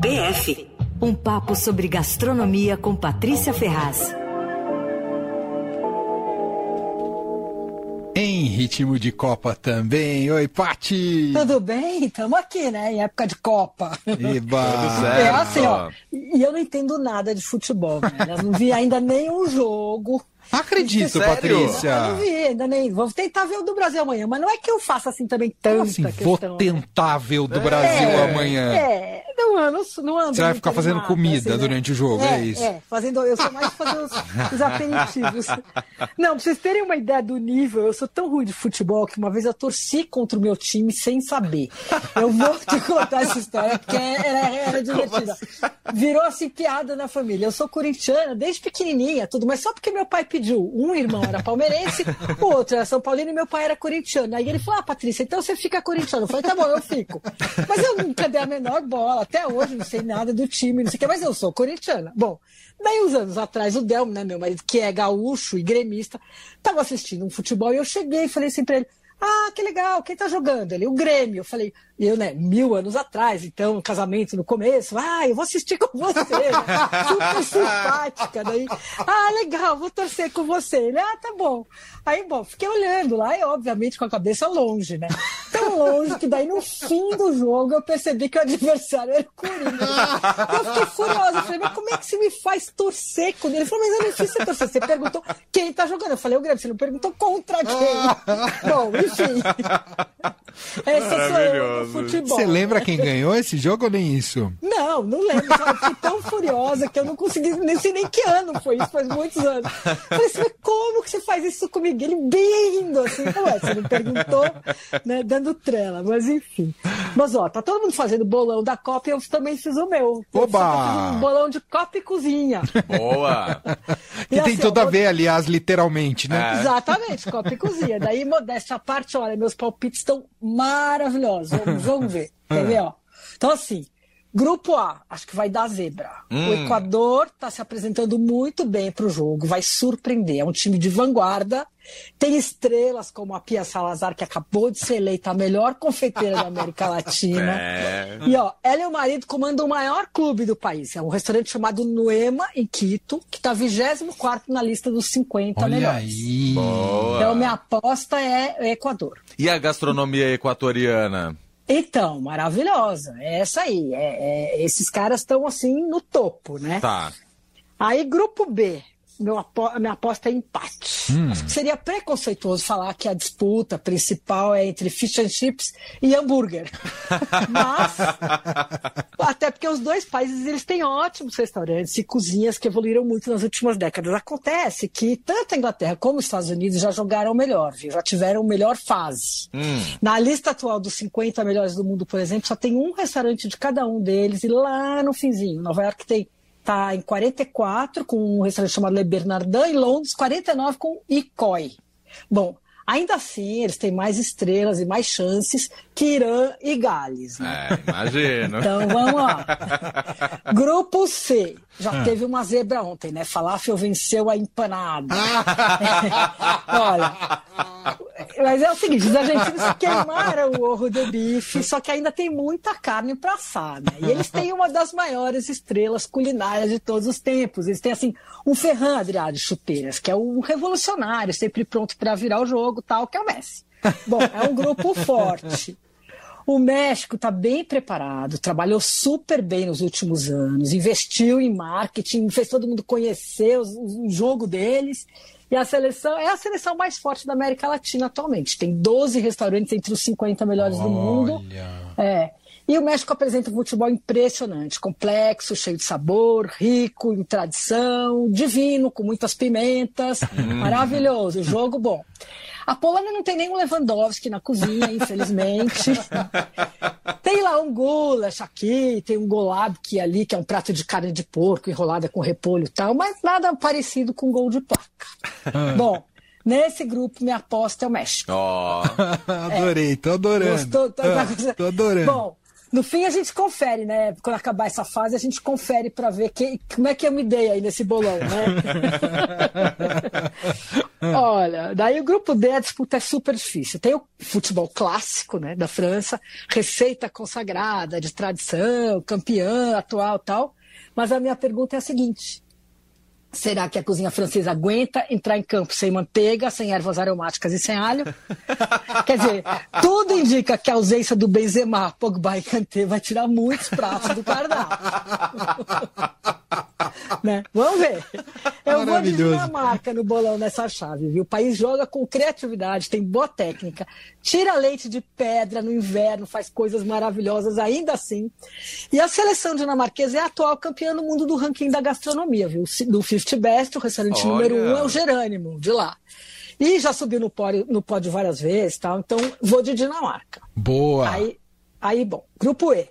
PF um papo sobre gastronomia com Patrícia Ferraz. Em ritmo de Copa também. Oi, Pati! Tudo bem? Estamos aqui, né? Em época de Copa. Eba! É assim, ó. E eu não entendo nada de futebol, né? Eu não vi ainda nenhum jogo. Acredito, Sério? Patrícia. Eu não vi, ainda nem. Vou tentar ver o do Brasil amanhã, mas não é que eu faça assim também tanta assim, questão. Vou né? tentar ver o do Brasil é, amanhã. É, não não ando. Você vai ficar fazendo comida assim, durante né? o jogo, é, é, isso? É, fazendo. Eu sou mais fazer os, os aperitivos. Não, pra vocês terem uma ideia do nível, eu sou tão ruim de futebol que uma vez eu torci contra o meu time sem saber. Eu vou te contar essa história, porque era, era divertida. Assim? Virou assim piada na família. Eu sou corintiana desde pequenininha, tudo, mas só porque meu pai pediu. Um irmão era palmeirense, o outro era São Paulino e meu pai era corintiano. Aí ele falou: Ah, Patrícia, então você fica corintiano. Eu falei: Tá bom, eu fico. Mas eu nunca dei a menor bola. Até hoje não sei nada do time, não sei o que, mas eu sou corintiana. Bom, daí uns anos atrás, o Delmo, né, meu marido, que é gaúcho e gremista, estava assistindo um futebol e eu cheguei e falei assim para ele: Ah, que legal, quem tá jogando? Ele, o Grêmio. Eu falei, eu, né, mil anos atrás, então, casamento no começo, ah, eu vou assistir com você, né? super simpática, daí, ah, legal, vou torcer com você. Ele, ah, tá bom. Aí, bom, fiquei olhando lá e, obviamente, com a cabeça longe, né? Tão longe que daí, no fim do jogo, eu percebi que o adversário era o Corinthians. Eu fiquei furiosa, eu falei, mas como é que você me faz torcer com ele? Ele falou, mas eu não fiz você torcer, você perguntou quem tá jogando. Eu falei, o Grêmio, você não perguntou contra quem? bom, enfim. Essa sou eu futebol. Você lembra quem ganhou esse jogo ou nem isso? Não, não lembro. Eu fiquei tão furiosa que eu não consegui, nem sei nem que ano foi isso, faz muitos anos. Falei assim, mas como que você faz isso comigo? Ele bem rindo, assim, ué, você não perguntou, né, dando trela, mas enfim. Mas ó, tá todo mundo fazendo bolão da Copa e eu também fiz o meu. Oba! um bolão de Copa e cozinha. Boa! que e tem assim, tudo ó, a ver, aliás, literalmente, né? É. Exatamente, Copa e cozinha. Daí, modéstia à parte, olha, meus palpites estão maravilhosos. Vamos, vamos ver. Quer ver, ó? Então, assim, Grupo A, acho que vai dar zebra. Hum. O Equador está se apresentando muito bem para o jogo, vai surpreender. É um time de vanguarda, tem estrelas como a Pia Salazar, que acabou de ser eleita a melhor confeiteira da América Latina. É. E ó, ela e o marido comandam o maior clube do país. É um restaurante chamado Nuema, em Quito, que está 24 na lista dos 50 Olha melhores. Aí. Boa. Então, minha aposta é Equador. E a gastronomia equatoriana? Então, maravilhosa. É essa aí. É, é, esses caras estão assim no topo, né? Tá. Aí, grupo B. Meu, minha aposta é empate. Hum. Acho que seria preconceituoso falar que a disputa principal é entre fish and chips e hambúrguer. Mas, até porque os dois países eles têm ótimos restaurantes e cozinhas que evoluíram muito nas últimas décadas. Acontece que tanto a Inglaterra como os Estados Unidos já jogaram melhor, viu? já tiveram melhor fase. Hum. Na lista atual dos 50 melhores do mundo, por exemplo, só tem um restaurante de cada um deles e lá no finzinho, Nova York tem está em 44 com um restaurante chamado Le Bernardin e Londres 49 com Icoi. Bom, ainda assim eles têm mais estrelas e mais chances que Irã e Gales. Né? É, imagino. então vamos lá. Grupo C. Já ah. teve uma zebra ontem, né? Falafel venceu a empanada. Olha, mas é o seguinte, os argentinos queimaram o ovo do bife, só que ainda tem muita carne para assar, né? E eles têm uma das maiores estrelas culinárias de todos os tempos. Eles têm, assim, um Ferran Adrià de chuteiras, que é um revolucionário, sempre pronto para virar o jogo, tal, que é o Messi. Bom, é um grupo forte. O México está bem preparado, trabalhou super bem nos últimos anos, investiu em marketing, fez todo mundo conhecer o, o jogo deles e a seleção é a seleção mais forte da América Latina atualmente. Tem 12 restaurantes entre os 50 melhores Olha. do mundo. É. E o México apresenta um futebol impressionante, complexo, cheio de sabor, rico em tradição, divino, com muitas pimentas. Hum. Maravilhoso, jogo bom. A Polônia não tem nenhum Lewandowski na cozinha, infelizmente. um goulash aqui, tem um golabki ali, que é um prato de carne de porco enrolada com repolho e tal, mas nada parecido com gol de placa. Ah. Bom, Nesse grupo, minha aposta é o México. Oh. Adorei, tô adorando. Gostou? Tô, ah, tô adorando. Bom, no fim a gente confere, né? Quando acabar essa fase, a gente confere para ver que, como é que eu me dei aí nesse bolão, né? Olha, daí o grupo D, a disputa é super difícil. Tem o futebol clássico, né, da França, receita consagrada, de tradição, campeã atual tal. Mas a minha pergunta é a seguinte: Será que a cozinha francesa aguenta entrar em campo sem manteiga, sem ervas aromáticas e sem alho? Quer dizer, tudo indica que a ausência do Benzema, Pogba e Kanté vai tirar muitos pratos do cardápio. né? Vamos ver. Eu vou de Dinamarca no bolão nessa chave, viu? O país joga com criatividade, tem boa técnica, tira leite de pedra no inverno, faz coisas maravilhosas ainda assim. E a seleção dinamarquesa é a atual campeã no mundo do ranking da gastronomia, viu? Do Fifty Best, o restaurante Olha. número um é o Jerônimo, de lá. E já subiu no pódio, no pódio várias vezes, tal. Então, vou de Dinamarca. Boa. Aí, aí, bom, grupo E.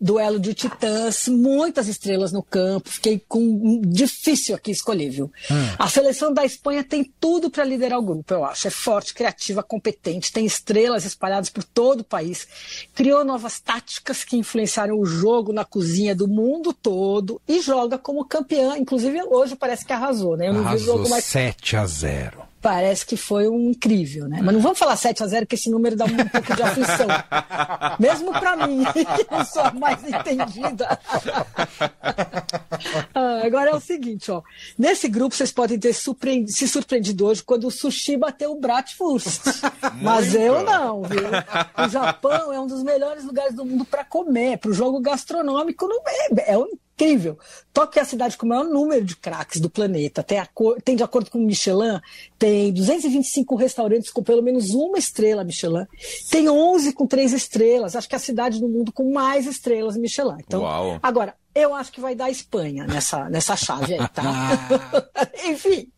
Duelo de titãs, muitas estrelas no campo. Fiquei com difícil aqui escolher, viu? Hum. A seleção da Espanha tem tudo para liderar o grupo, eu acho. É forte, criativa, competente, tem estrelas espalhadas por todo o país. Criou novas táticas que influenciaram o jogo na cozinha do mundo todo e joga como campeã. Inclusive, hoje parece que arrasou, né? Eu não arrasou vi o jogo mais. 7 a 0 parece que foi um incrível, né? Mas não vamos falar 7 a 0 que esse número dá um pouco de aflição. Mesmo para mim, que eu sou a mais entendida. ah, agora é o seguinte, ó. Nesse grupo vocês podem ter surpreendido, se surpreendido hoje quando o sushi bateu o Bratwurst. Mas eu não, viu? O Japão é um dos melhores lugares do mundo para comer, para o jogo gastronômico não é, é um incrível. Tóquio é a cidade com o maior número de craques do planeta. Tem, tem, de acordo com o Michelin, tem 225 restaurantes com pelo menos uma estrela Michelin. Tem 11 com três estrelas. Acho que é a cidade do mundo com mais estrelas Michelin. Então, Uau. agora, eu acho que vai dar Espanha nessa, nessa chave aí, tá? Enfim.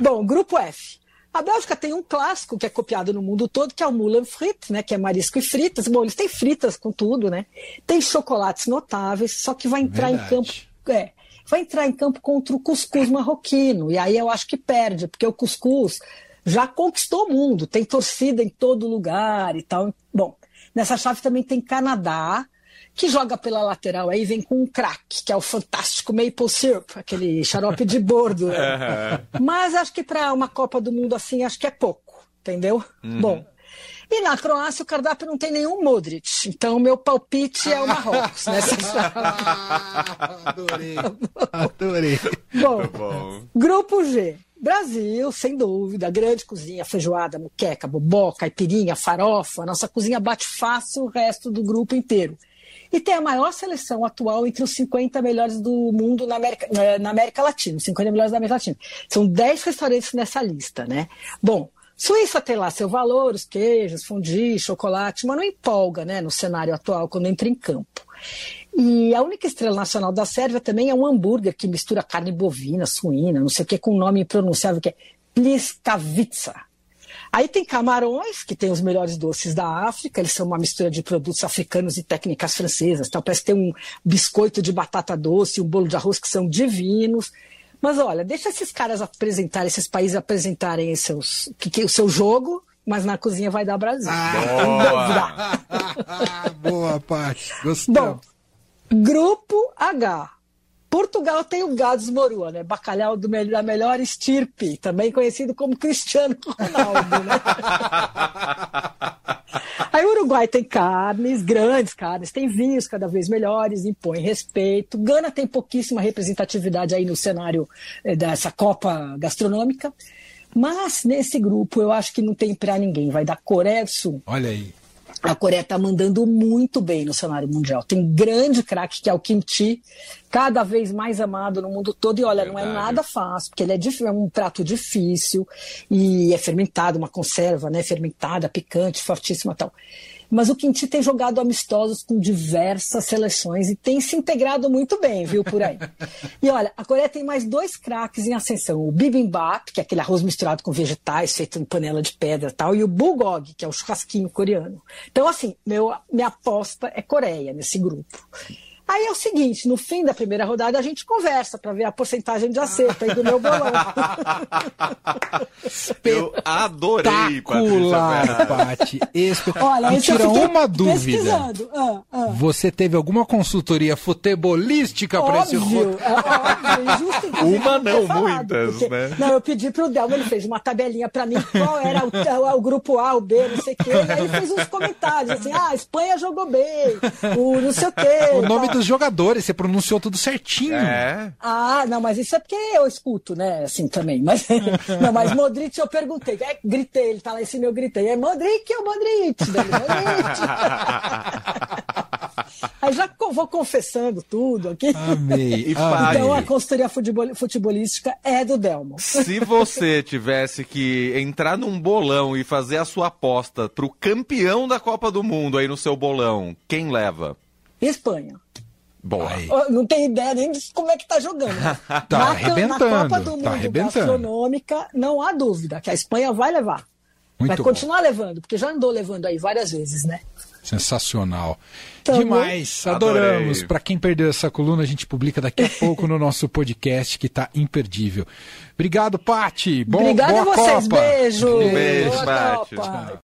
Bom, grupo F. A Bélgica tem um clássico que é copiado no mundo todo, que é o Moulin Frit, né, que é marisco e fritas. Bom, eles têm fritas com tudo, né? Tem chocolates notáveis, só que vai entrar Verdade. em campo, é, vai entrar em campo contra o cuscuz marroquino. E aí eu acho que perde, porque o cuscuz já conquistou o mundo, tem torcida em todo lugar e tal. Bom, nessa chave também tem Canadá, que joga pela lateral aí, vem com um craque, que é o fantástico maple syrup, aquele xarope de bordo. Né? Mas acho que para uma Copa do Mundo assim, acho que é pouco, entendeu? Uhum. Bom. E na Croácia o cardápio não tem nenhum Modric, então meu palpite é o Marrocos nessa Adorei, adorei. Bom, bom, grupo G. Brasil, sem dúvida, grande cozinha, feijoada, muqueca, boboca, caipirinha, farofa. Nossa cozinha bate fácil o resto do grupo inteiro e tem a maior seleção atual entre os 50 melhores do mundo na América, na América Latina, 50 melhores da América Latina. São 10 restaurantes nessa lista, né? Bom, Suíça tem lá seu valor, os queijos, fondue, chocolate, mas não empolga, né, no cenário atual, quando entra em campo. E a única estrela nacional da Sérvia também é um hambúrguer que mistura carne bovina, suína, não sei o que, com um nome impronunciável que é Pliskavica. Aí tem camarões, que tem os melhores doces da África, eles são uma mistura de produtos africanos e técnicas francesas. Então, parece ter um biscoito de batata doce, um bolo de arroz que são divinos. Mas olha, deixa esses caras apresentarem, esses países apresentarem seus, que, que, o seu jogo, mas na cozinha vai dar Brasil. Ah, boa, boa Paty. Gostei. Bom, grupo H. Portugal tem o Gades Morua, né? Bacalhau do, da melhor estirpe, também conhecido como Cristiano Ronaldo, né? Aí o Uruguai tem carnes, grandes carnes, tem vinhos cada vez melhores, impõe respeito. Gana tem pouquíssima representatividade aí no cenário eh, dessa Copa gastronômica. Mas nesse grupo eu acho que não tem para ninguém. Vai dar Coreia do Sul. Olha aí a Coreia está mandando muito bem no cenário mundial. Tem grande craque que é o kimchi, cada vez mais amado no mundo todo. E olha, Verdade. não é nada fácil, porque ele é, é, um prato difícil e é fermentado, uma conserva, né? Fermentada, picante, fortíssima tal. Mas o Quinti tem jogado amistosos com diversas seleções e tem se integrado muito bem, viu, por aí. e olha, a Coreia tem mais dois craques em ascensão: o bibimbap, que é aquele arroz misturado com vegetais feito em panela de pedra tal, e o bulgogi, que é o churrasquinho coreano. Então, assim, meu, minha aposta é Coreia nesse grupo. Aí é o seguinte, no fim da primeira rodada a gente conversa para ver a porcentagem de acerto aí do meu bolão. Eu adorei, Patrícia Pati. Espe... Olha, Me tira uma dúvida. Ah, ah. Você teve alguma consultoria futebolística para esse Óbvio, ro- é óbvio, Uma não falado, muitas, porque- né? Não, eu pedi pro Delmo, ele fez uma tabelinha pra mim, qual era o, o- o grupo A, o B, não sei o quê, e aí ele fez uns comentários, assim, ah, a Espanha jogou bem, o não sei o quê. O nome. Dos jogadores, você pronunciou tudo certinho. É. Ah, não, mas isso é porque eu escuto, né, assim, também, mas, não, mas Modric eu perguntei, é, gritei, ele tá lá em cima, eu gritei, é Modric ou Modric? Daí, Modric. Aí já vou confessando tudo aqui. Amei. E Então a consultoria futebol- futebolística é do Delmo. Se você tivesse que entrar num bolão e fazer a sua aposta pro campeão da Copa do Mundo aí no seu bolão, quem leva? Espanha. Boa. Aí. Não tenho ideia nem de como é que tá jogando. Tá na, arrebentando, na Copa do tá Mundo arrebentando. gastronômica, não há dúvida que a Espanha vai levar. Muito vai bom. continuar levando, porque já andou levando aí várias vezes, né? Sensacional. Então, Demais. Adoramos. Para quem perdeu essa coluna, a gente publica daqui a pouco no nosso podcast que tá imperdível. Obrigado, Pati. Bom, Obrigada boa a vocês. Copa. Beijo. Beijo, Boa Paty. Copa.